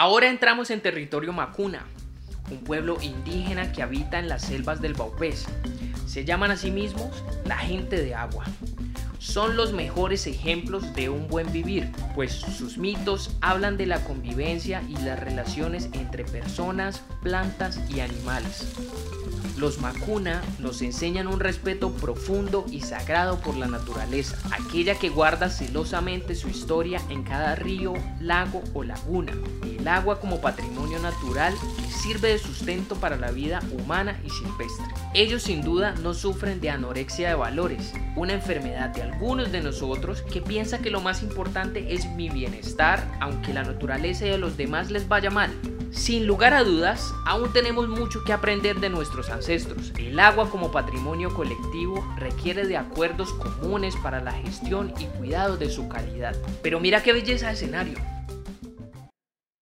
Ahora entramos en territorio Macuna, un pueblo indígena que habita en las selvas del Baupés. Se llaman a sí mismos la gente de agua. Son los mejores ejemplos de un buen vivir, pues sus mitos hablan de la convivencia y las relaciones entre personas, plantas y animales. Los Macuna nos enseñan un respeto profundo y sagrado por la naturaleza, aquella que guarda celosamente su historia en cada río, lago o laguna. El agua como patrimonio natural que sirve de sustento para la vida humana y silvestre. Ellos sin duda no sufren de anorexia de valores, una enfermedad de algunos de nosotros que piensa que lo más importante es mi bienestar, aunque la naturaleza y a los demás les vaya mal. Sin lugar a dudas, aún tenemos mucho que aprender de nuestros ancestros. El agua como patrimonio colectivo requiere de acuerdos comunes para la gestión y cuidado de su calidad. Pero mira qué belleza de escenario.